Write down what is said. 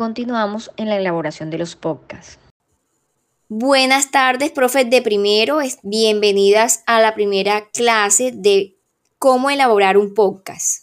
continuamos en la elaboración de los podcasts. Buenas tardes, profes de primero. Bienvenidas a la primera clase de cómo elaborar un podcast.